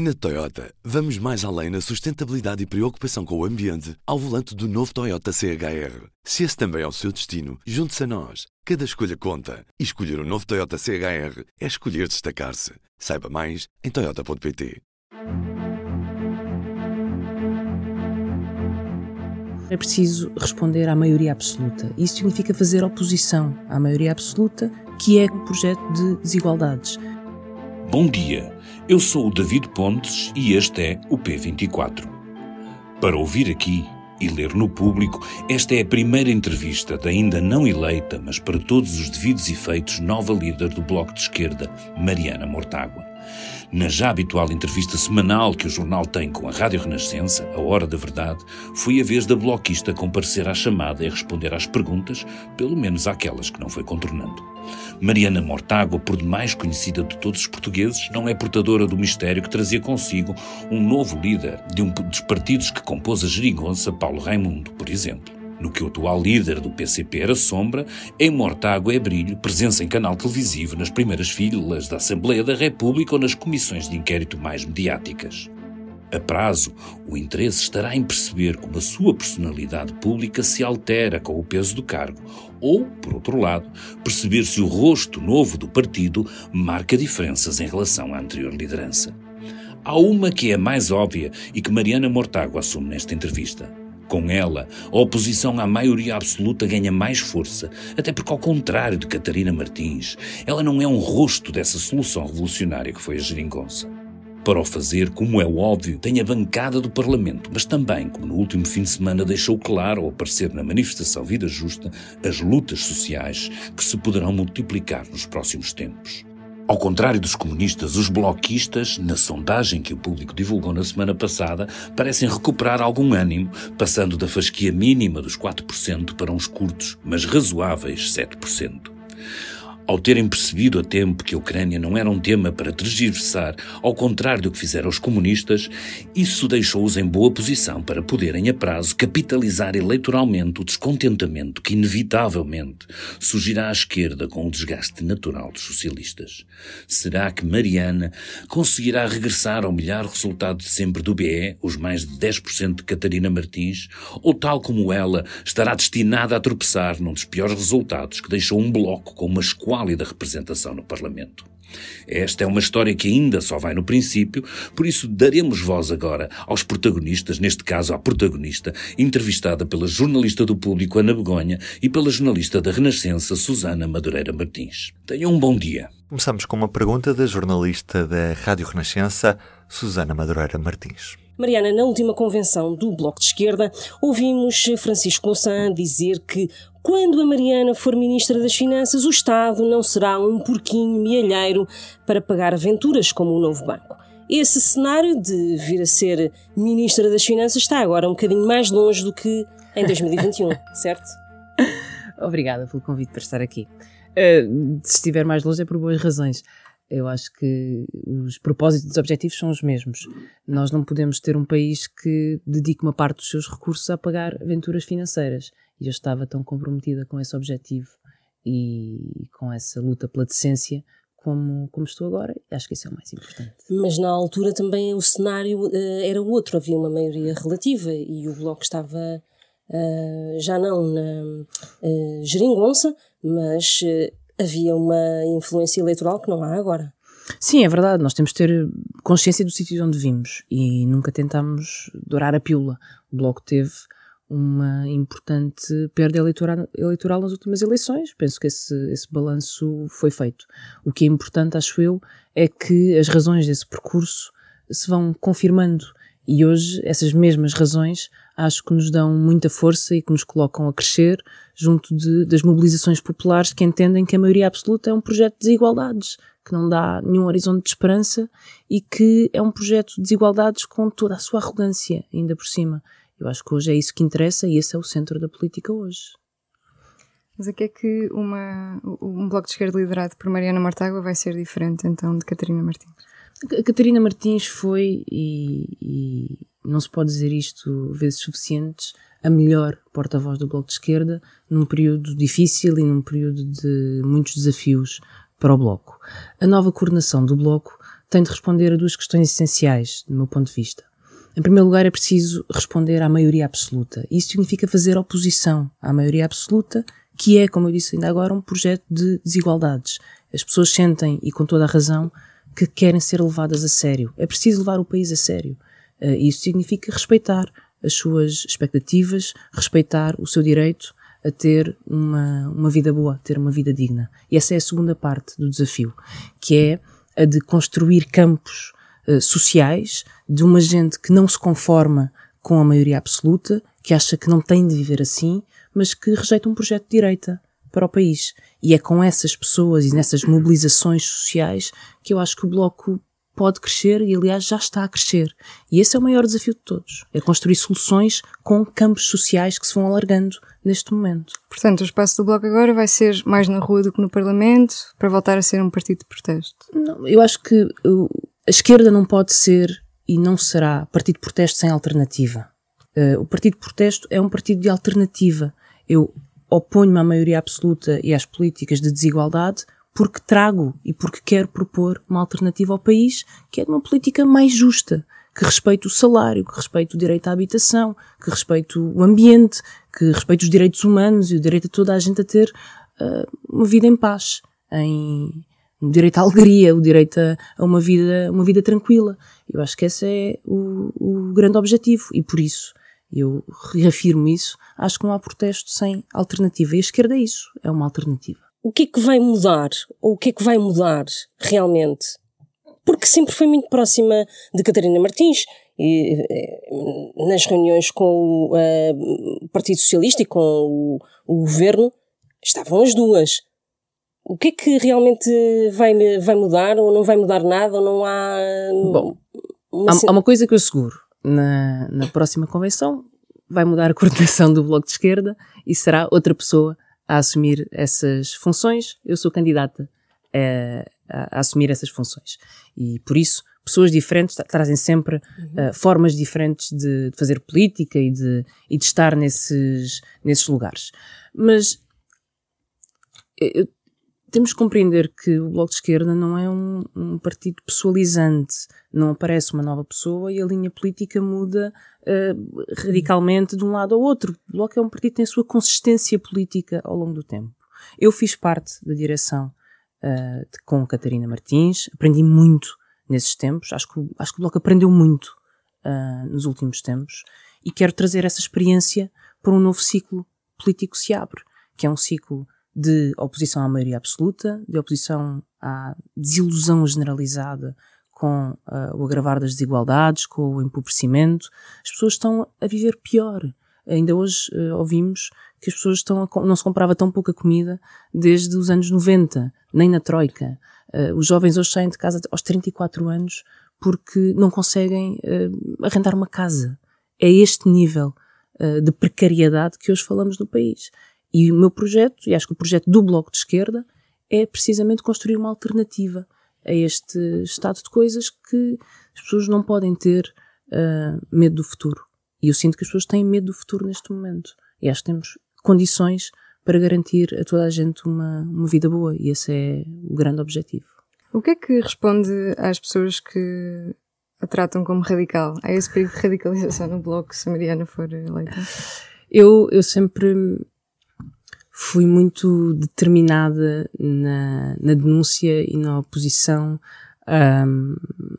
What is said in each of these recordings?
Na Toyota, vamos mais além na sustentabilidade e preocupação com o ambiente ao volante do novo Toyota CHR. Se esse também é o seu destino, junte-se a nós. Cada escolha conta. E escolher o um novo Toyota CHR é escolher destacar-se. Saiba mais em Toyota.pt. É preciso responder à maioria absoluta. Isso significa fazer oposição à maioria absoluta, que é um projeto de desigualdades. Bom dia, eu sou o David Pontes e este é o P24. Para ouvir aqui e ler no público, esta é a primeira entrevista da ainda não eleita, mas para todos os devidos efeitos, nova líder do Bloco de Esquerda, Mariana Mortágua. Na já habitual entrevista semanal que o jornal tem com a Rádio Renascença, A Hora da Verdade, foi a vez da bloquista comparecer à chamada e responder às perguntas, pelo menos àquelas que não foi contornando. Mariana Mortágua, por demais conhecida de todos os portugueses, não é portadora do mistério que trazia consigo um novo líder de um dos partidos que compôs a geringonça, Paulo Raimundo, por exemplo. No que o atual líder do PCP era sombra, em Mortágua é brilho, presença em canal televisivo nas primeiras filas da Assembleia da República ou nas comissões de inquérito mais mediáticas. A prazo, o interesse estará em perceber como a sua personalidade pública se altera com o peso do cargo, ou, por outro lado, perceber se o rosto novo do partido marca diferenças em relação à anterior liderança. Há uma que é mais óbvia e que Mariana Mortágua assume nesta entrevista. Com ela, a oposição à maioria absoluta ganha mais força, até porque, ao contrário de Catarina Martins, ela não é um rosto dessa solução revolucionária que foi a geringonça. Para o fazer, como é óbvio, tem a bancada do Parlamento, mas também, como no último fim de semana deixou claro ao aparecer na manifestação Vida Justa, as lutas sociais que se poderão multiplicar nos próximos tempos. Ao contrário dos comunistas, os bloquistas, na sondagem que o público divulgou na semana passada, parecem recuperar algum ânimo, passando da fasquia mínima dos 4% para uns curtos, mas razoáveis 7%. Ao terem percebido a tempo que a Ucrânia não era um tema para tergiversar, ao contrário do que fizeram os comunistas, isso deixou-os em boa posição para poderem a prazo capitalizar eleitoralmente o descontentamento que inevitavelmente surgirá à esquerda com o desgaste natural dos socialistas. Será que Mariana conseguirá regressar ao melhor resultado de sempre do BE, os mais de 10% de Catarina Martins, ou tal como ela estará destinada a tropeçar num dos piores resultados que deixou um bloco com uma esquadra da representação no Parlamento. Esta é uma história que ainda só vai no princípio, por isso daremos voz agora aos protagonistas, neste caso à protagonista, entrevistada pela jornalista do Público Ana Begonha e pela jornalista da Renascença Susana Madureira Martins. Tenham um bom dia. Começamos com uma pergunta da jornalista da Rádio Renascença, Susana Madureira Martins. Mariana, na última convenção do Bloco de Esquerda, ouvimos Francisco Louçã dizer que quando a Mariana for Ministra das Finanças, o Estado não será um porquinho mielheiro para pagar aventuras como o novo banco. Esse cenário de vir a ser Ministra das Finanças está agora um bocadinho mais longe do que em 2021, certo? Obrigada pelo convite para estar aqui. Uh, se estiver mais longe é por boas razões. Eu acho que os propósitos e os objetivos são os mesmos. Nós não podemos ter um país que dedique uma parte dos seus recursos a pagar aventuras financeiras. E eu estava tão comprometida com esse objetivo e com essa luta pela decência como, como estou agora, acho que isso é o mais importante. Mas na altura também o cenário uh, era outro, havia uma maioria relativa e o Bloco estava uh, já não na uh, geringonça, mas havia uma influência eleitoral que não há agora. Sim, é verdade. Nós temos de ter consciência do sítio de onde vimos e nunca tentámos dourar a pílula. O Bloco teve uma importante perda eleitoral, eleitoral nas últimas eleições. Penso que esse, esse balanço foi feito. O que é importante, acho eu, é que as razões desse percurso se vão confirmando e hoje essas mesmas razões acho que nos dão muita força e que nos colocam a crescer junto de, das mobilizações populares que entendem que a maioria absoluta é um projeto de desigualdades, que não dá nenhum horizonte de esperança e que é um projeto de desigualdades com toda a sua arrogância, ainda por cima. Eu acho que hoje é isso que interessa e esse é o centro da política hoje. Mas a que é que uma, um bloco de esquerda liderado por Mariana Mortágua vai ser diferente então de Catarina Martins? A Catarina Martins foi, e, e não se pode dizer isto vezes suficientes, a melhor porta-voz do Bloco de Esquerda num período difícil e num período de muitos desafios para o Bloco. A nova coordenação do Bloco tem de responder a duas questões essenciais, do meu ponto de vista. Em primeiro lugar, é preciso responder à maioria absoluta. Isso significa fazer oposição à maioria absoluta, que é, como eu disse ainda agora, um projeto de desigualdades. As pessoas sentem, e com toda a razão, que querem ser levadas a sério. É preciso levar o país a sério. Uh, isso significa respeitar as suas expectativas, respeitar o seu direito a ter uma, uma vida boa, ter uma vida digna. E essa é a segunda parte do desafio, que é a de construir campos uh, sociais de uma gente que não se conforma com a maioria absoluta, que acha que não tem de viver assim, mas que rejeita um projeto de direita para o país. E é com essas pessoas e nessas mobilizações sociais que eu acho que o Bloco pode crescer e, aliás, já está a crescer. E esse é o maior desafio de todos: é construir soluções com campos sociais que se vão alargando neste momento. Portanto, o espaço do Bloco agora vai ser mais na rua do que no Parlamento, para voltar a ser um partido de protesto? Não, eu acho que uh, a esquerda não pode ser e não será partido de protesto sem alternativa. Uh, o partido de protesto é um partido de alternativa. Eu oponho-me à maioria absoluta e às políticas de desigualdade porque trago e porque quero propor uma alternativa ao país que é de uma política mais justa, que respeite o salário, que respeite o direito à habitação, que respeite o ambiente, que respeite os direitos humanos e o direito de toda a gente a ter uh, uma vida em paz, em o direito à alegria, o direito a, a, uma vida, uma vida tranquila. Eu acho que esse é o, o grande objetivo e por isso eu reafirmo isso. Acho que não há protesto sem alternativa. E a esquerda é isso, é uma alternativa o que é que vai mudar? Ou o que é que vai mudar realmente? Porque sempre foi muito próxima de Catarina Martins, e, eh, nas reuniões com uh, o Partido Socialista e com o, o, governo, estavam as duas. O que é que realmente vai, vai mudar ou não vai mudar nada ou não há. Bom, uma... Há, há, uma coisa que eu asseguro. Na, na próxima convenção vai mudar a coordenação do Bloco de Esquerda e será outra pessoa a assumir essas funções, eu sou candidata a, a, a assumir essas funções. E por isso, pessoas diferentes trazem sempre uhum. uh, formas diferentes de, de, fazer política e de, e de estar nesses, nesses lugares. Mas eu, temos que compreender que o Bloco de Esquerda não é um, um, partido pessoalizante. Não aparece uma nova pessoa e a linha política muda uh, radicalmente de um lado ao outro. O Bloco é um partido que tem a sua consistência política ao longo do tempo. Eu fiz parte da direção uh, de, com Catarina Martins, aprendi muito nesses tempos. Acho que, acho que o Bloco aprendeu muito uh, nos últimos tempos e quero trazer essa experiência para um novo ciclo político que se abre, que é um ciclo de oposição à maioria absoluta, de oposição à desilusão generalizada com uh, o agravar das desigualdades, com o empobrecimento. As pessoas estão a viver pior. Ainda hoje uh, ouvimos que as pessoas estão a, não se comprava tão pouca comida desde os anos 90, nem na Troika. Uh, os jovens hoje saem de casa aos 34 anos porque não conseguem arrendar uma casa. É este nível de precariedade que hoje falamos no país. E o meu projeto, e acho que o projeto do Bloco de Esquerda, é precisamente construir uma alternativa a este estado de coisas que as pessoas não podem ter uh, medo do futuro. E eu sinto que as pessoas têm medo do futuro neste momento. E acho que temos condições para garantir a toda a gente uma, uma vida boa. E esse é o grande objetivo. O que é que responde às pessoas que a tratam como radical? Há esse perigo de radicalização no Bloco se Mariana for eleita? Eu, eu sempre fui muito determinada na, na denúncia e na oposição um,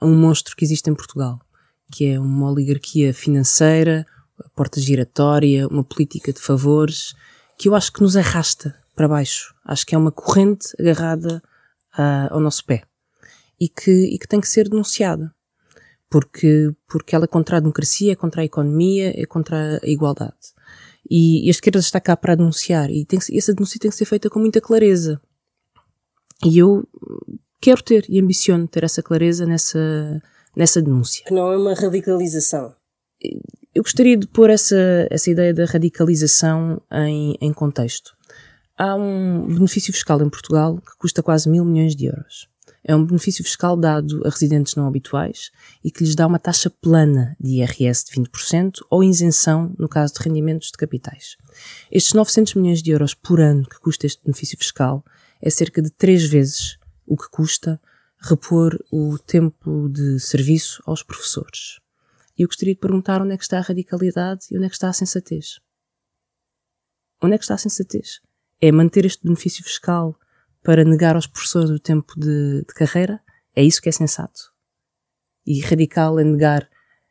a um monstro que existe em Portugal, que é uma oligarquia financeira, a porta giratória, uma política de favores, que eu acho que nos arrasta para baixo. Acho que é uma corrente agarrada uh, ao nosso pé e que, e que tem que ser denunciada. Porque, porque ela é contra a democracia, é contra a economia, é contra a igualdade. E, e a esquerda está cá para denunciar e que, essa denúncia tem que ser feita com muita clareza. E eu quero ter e ambiciono ter essa clareza nessa, nessa denúncia. Que não é uma radicalização. Eu gostaria de pôr essa, essa ideia da radicalização em, em contexto. Há um benefício fiscal em Portugal que custa quase mil milhões de euros. É um benefício fiscal dado a residentes não habituais e que lhes dá uma taxa plana de IRS de 20% ou isenção no caso de rendimentos de capitais. Estes 900 milhões de euros por ano que custa este benefício fiscal é cerca de três vezes o que custa repor o tempo de serviço aos professores. E eu gostaria de perguntar onde é que está a radicalidade e onde é que está a sensatez. Onde é que está a sensatez? É manter este benefício fiscal para negar aos professores o tempo de, de carreira? É isso que é sensato? E radical é negar,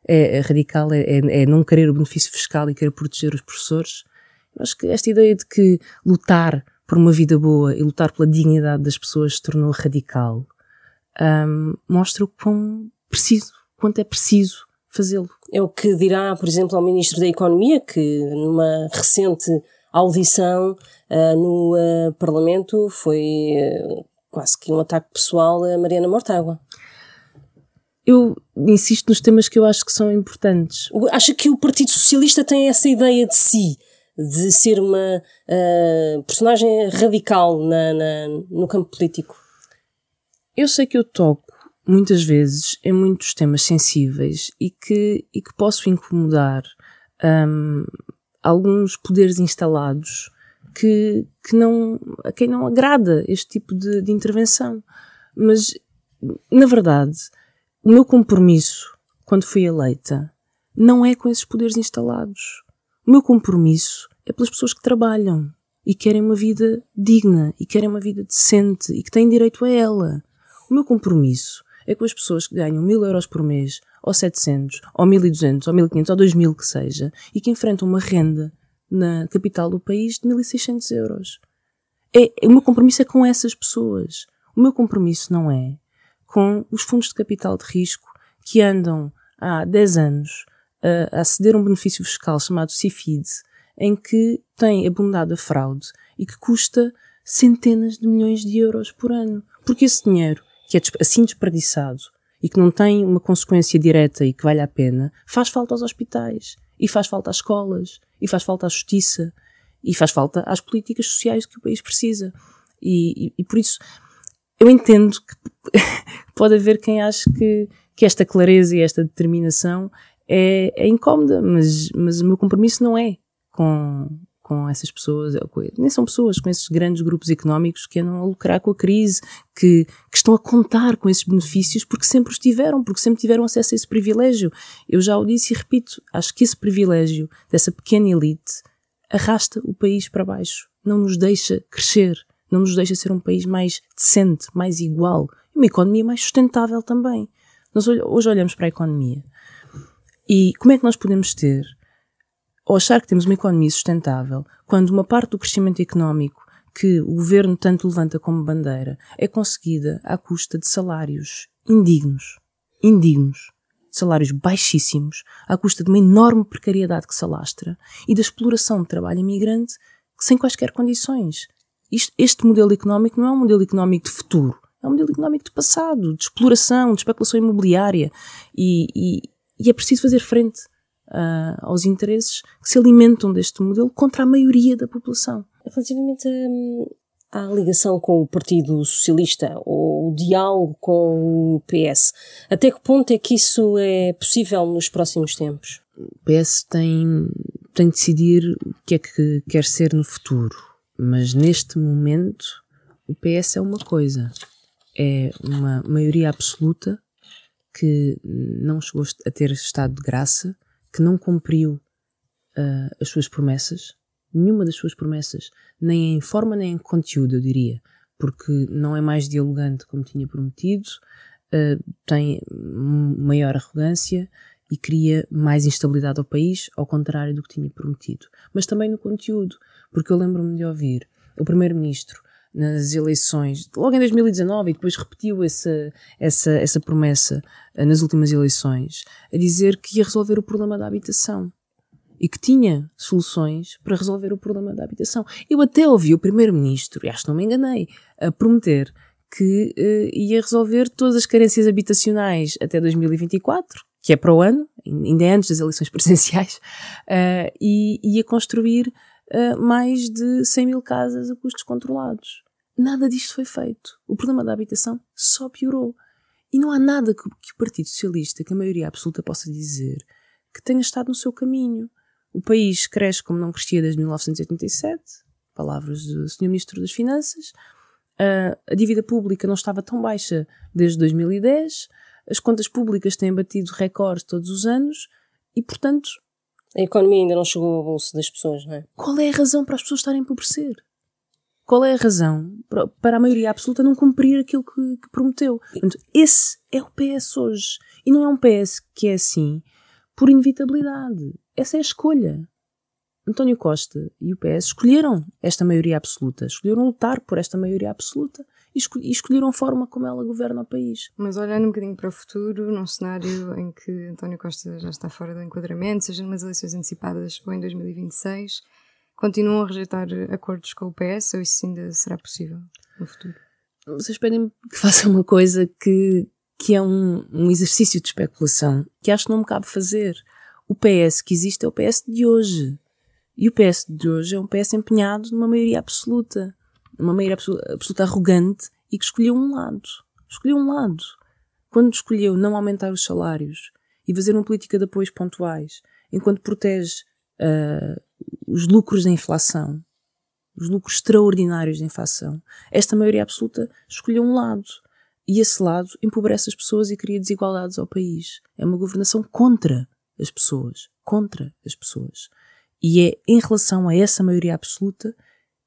é, é radical é, é, é, não querer o benefício fiscal e querer proteger os professores? Eu acho que esta ideia de que lutar por uma vida boa e lutar pela dignidade das pessoas se tornou radical um, mostra o quão preciso, quanto é preciso fazê-lo. É o que dirá, por exemplo, ao Ministro da Economia, que numa recente audição uh, no uh, Parlamento foi uh, quase que um ataque pessoal a Mariana Mortágua. Eu insisto nos temas que eu acho que são importantes. Acha que o Partido Socialista tem essa ideia de si, de ser uma personagem radical na, na, no campo político? Eu sei que eu toco muitas vezes em muitos temas sensíveis e que, e que posso incomodar um, alguns poderes instalados que, que não, a quem não agrada este tipo de, de intervenção. Mas, na verdade, o meu compromisso, quando fui eleita, não é com esses poderes instalados. O meu compromisso é pelas pessoas que trabalham e querem uma vida digna e querem uma vida decente e que têm direito a ela. O meu compromisso é com as pessoas que ganham mil euros por mês, ou 700, ou 1200, ou 1500, ou 2000 que seja, e que enfrentam uma renda na capital do país de 1600 euros. É, o meu compromisso é com essas pessoas. O meu compromisso não é com os fundos de capital de risco que andam há 10 anos a, a ceder um benefício fiscal chamado CIFID, em que tem abundado a fraude e que custa centenas de milhões de euros por ano. Porque esse dinheiro que é assim desperdiçado e que não tem uma consequência direta e que vale a pena, faz falta aos hospitais, e faz falta às escolas, e faz falta à justiça, e faz falta às políticas sociais que o país precisa. E, e, e por isso, eu entendo que pode haver quem ache que, que esta clareza e esta determinação é, é incómoda, mas, mas o meu compromisso não é com, com essas pessoas, nem são pessoas, com esses grandes grupos económicos que andam a lucrar com a crise, que, que estão a contar com esses benefícios porque sempre os tiveram, porque sempre tiveram acesso a esse privilégio. Eu já o disse e repito, acho que esse privilégio dessa pequena elite arrasta o país para baixo, não nos deixa crescer, não nos deixa ser um país mais decente, mais igual, uma economia mais sustentável também. Nós hoje olhamos para a economia e como é que nós podemos ter ou achar que temos uma economia sustentável quando uma parte do crescimento económico que o governo tanto levanta como bandeira é conseguida à custa de salários indignos, indignos, salários baixíssimos, à custa de uma enorme precariedade que se alastra e da exploração de trabalho imigrante sem quaisquer condições. Este modelo económico não é um modelo económico de futuro, é um modelo económico de passado, de exploração, de especulação imobiliária e, e, e é preciso fazer frente uh, aos interesses que se alimentam deste modelo contra a maioria da população. Relativamente à ligação com o Partido Socialista ou o diálogo com o PS, até que ponto é que isso é possível nos próximos tempos? O PS tem, tem de decidir o que é que quer ser no futuro, mas neste momento o PS é uma coisa, é uma maioria absoluta que não chegou a ter estado de graça, que não cumpriu uh, as suas promessas, nenhuma das suas promessas, nem em forma nem em conteúdo, eu diria, porque não é mais dialogante como tinha prometido, uh, tem maior arrogância e cria mais instabilidade ao país, ao contrário do que tinha prometido. Mas também no conteúdo, porque eu lembro-me de ouvir o Primeiro-Ministro nas eleições, logo em 2019, e depois repetiu essa, essa, essa promessa eh, nas últimas eleições, a dizer que ia resolver o problema da habitação e que tinha soluções para resolver o problema da habitação. Eu até ouvi o Primeiro-Ministro, e acho que não me enganei, a prometer que uh, ia resolver todas as carências habitacionais até 2024, que é para o ano, ainda é antes das eleições presidenciais, uh, e ia construir uh, mais de 100 mil casas a custos controlados. Nada disto foi feito. O problema da habitação só piorou. E não há nada que, que o Partido Socialista, que a maioria absoluta possa dizer, que tenha estado no seu caminho. O país cresce como não crescia desde 1987, palavras do Sr. Ministro das Finanças, Uh, a dívida pública não estava tão baixa desde 2010, as contas públicas têm batido recordes todos os anos e, portanto. A economia ainda não chegou ao bolso das pessoas, não é? Qual é a razão para as pessoas estarem a empobrecer? Qual é a razão para a maioria absoluta não cumprir aquilo que, que prometeu? Portanto, esse é o PS hoje. E não é um PS que é assim por inevitabilidade. Essa é a escolha. António Costa e o PS escolheram esta maioria absoluta, escolheram lutar por esta maioria absoluta e, escolheram a forma como ela governa o país. Mas olhando um bocadinho para o futuro, num cenário em que António Costa já está fora do enquadramento, seja nas eleições antecipadas ou em 2026, continuam a rejeitar acordos com o PS ou isso ainda será possível no futuro? Vocês pedem que faça uma coisa que, que é um, um exercício de especulação que acho que não me cabe fazer. O PS que existe é o PS de hoje. E o PS de hoje é um PS empenhado numa maioria absoluta. Uma maioria absoluta, absoluta arrogante e que escolheu um lado. Escolheu um lado. Quando escolheu não aumentar os salários e fazer uma política de apoios pontuais, enquanto protege uh, os lucros da inflação, os lucros extraordinários da inflação, esta maioria absoluta escolheu um lado. E esse lado empobrece as pessoas e cria desigualdades ao país. É uma governação contra as pessoas. Contra as pessoas. E é em relação a essa maioria absoluta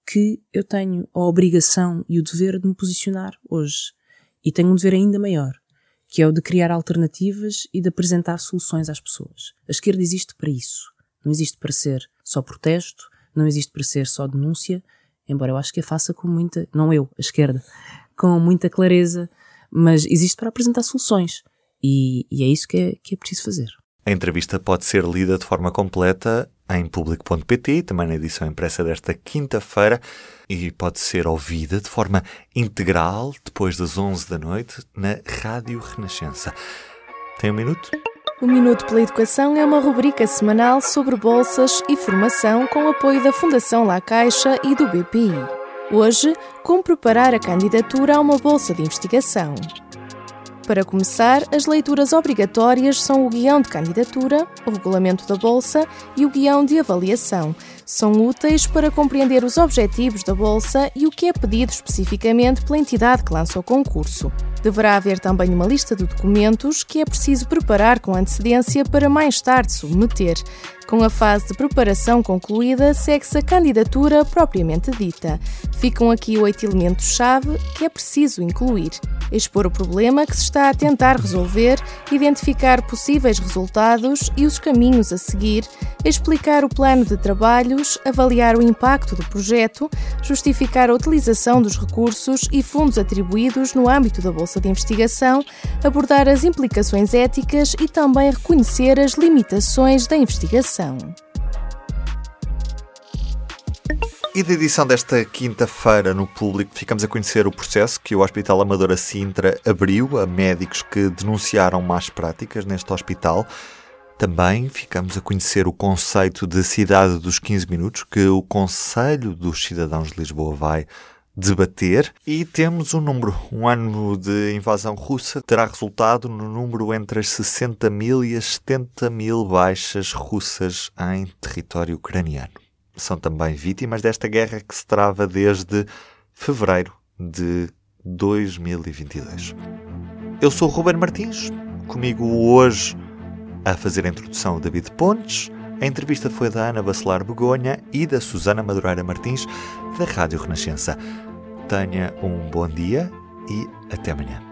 que eu tenho a obrigação e o dever de me posicionar hoje. E tenho um dever ainda maior, que é o de criar alternativas e de apresentar soluções às pessoas. A esquerda existe para isso. Não existe para ser só protesto, não existe para ser só denúncia, embora eu acho que a faça com muita, não eu, a esquerda, com muita clareza, mas existe para apresentar soluções. E, e é isso que é, que é preciso fazer. A entrevista pode ser lida de forma completa em público.pt, também na edição impressa desta quinta-feira, e pode ser ouvida de forma integral depois das 11 da noite na Rádio Renascença. Tem um minuto? O Minuto pela Educação é uma rubrica semanal sobre bolsas e formação com apoio da Fundação La Caixa e do BPI. Hoje, como preparar a candidatura a uma bolsa de investigação. Para começar, as leituras obrigatórias são o guião de candidatura, o regulamento da Bolsa e o guião de avaliação. São úteis para compreender os objetivos da Bolsa e o que é pedido especificamente pela entidade que lança o concurso. Deverá haver também uma lista de documentos que é preciso preparar com antecedência para mais tarde submeter. Com a fase de preparação concluída, segue-se a candidatura propriamente dita. Ficam aqui oito elementos-chave que é preciso incluir: expor o problema que se está a tentar resolver, identificar possíveis resultados e os caminhos a seguir, explicar o plano de trabalhos, avaliar o impacto do projeto, justificar a utilização dos recursos e fundos atribuídos no âmbito da Bolsa de Investigação, abordar as implicações éticas e também reconhecer as limitações da investigação. E da edição desta quinta-feira no público, ficamos a conhecer o processo que o Hospital Amadora Sintra abriu a médicos que denunciaram más práticas neste hospital. Também ficamos a conhecer o conceito de cidade dos 15 minutos que o Conselho dos Cidadãos de Lisboa vai debater e temos um número. Um ano de invasão russa terá resultado no número entre as 60 mil e as 70 mil baixas russas em território ucraniano. São também vítimas desta guerra que se trava desde fevereiro de 2022. Eu sou o Ruben Martins, comigo hoje a fazer a introdução o David Pontes. A entrevista foi da Ana Bacelar Begonha e da Susana Madureira Martins, da Rádio Renascença. Tenha um bom dia e até amanhã.